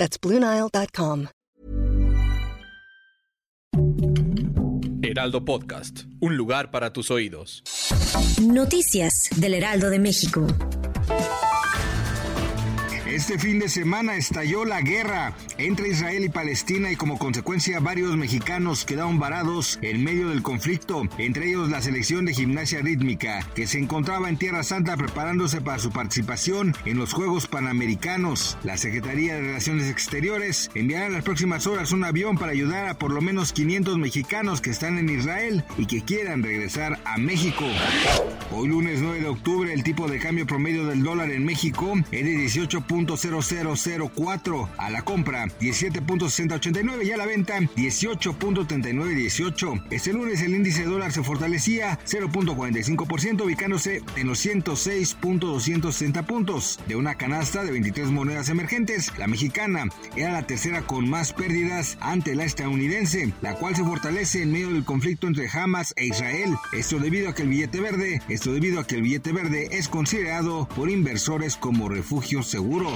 That's BlueNile.com. Heraldo Podcast, un lugar para tus oídos. Noticias del Heraldo de México. Este fin de semana estalló la guerra entre Israel y Palestina y como consecuencia varios mexicanos quedaron varados en medio del conflicto, entre ellos la selección de gimnasia rítmica que se encontraba en Tierra Santa preparándose para su participación en los Juegos Panamericanos. La Secretaría de Relaciones Exteriores enviará en las próximas horas un avión para ayudar a por lo menos 500 mexicanos que están en Israel y que quieran regresar a México. Hoy lunes 9 de octubre el tipo de cambio promedio del dólar en México es de 18. 0004 a la compra 17.6089 y a la venta 18.3918. Este lunes el índice dólar se fortalecía 0.45% ubicándose en los 106.260 puntos. De una canasta de 23 monedas emergentes, la mexicana era la tercera con más pérdidas ante la estadounidense, la cual se fortalece en medio del conflicto entre Hamas e Israel. Esto debido a que el billete verde, esto debido a que el billete verde es considerado por inversores como refugio seguro.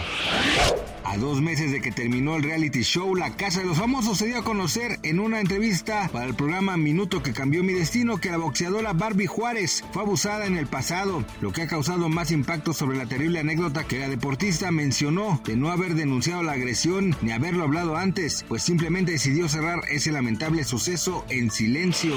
A dos meses de que terminó el reality show La Casa de los Famosos se dio a conocer en una entrevista para el programa Minuto que cambió mi destino que la boxeadora Barbie Juárez fue abusada en el pasado, lo que ha causado más impacto sobre la terrible anécdota que la deportista mencionó de no haber denunciado la agresión ni haberlo hablado antes, pues simplemente decidió cerrar ese lamentable suceso en silencio.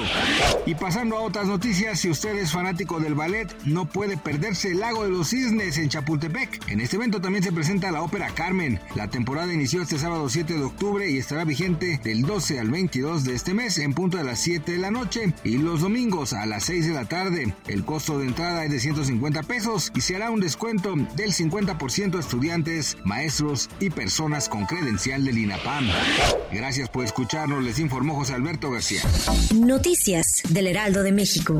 Y pasando a otras noticias, si usted es fanático del ballet, no puede perderse el Lago de los Cisnes en Chapultepec. En este evento también se presenta la ópera Carmen. La temporada inició este sábado 7 de octubre y estará vigente del 12 al 22 de este mes en punto de las 7 de la noche y los domingos a las 6 de la tarde. El costo de entrada es de 150 pesos y se hará un descuento del 50% a estudiantes, maestros y personas con credencial del INAPAM. Gracias por escucharnos, les informó José Alberto García. Noticias del Heraldo de México.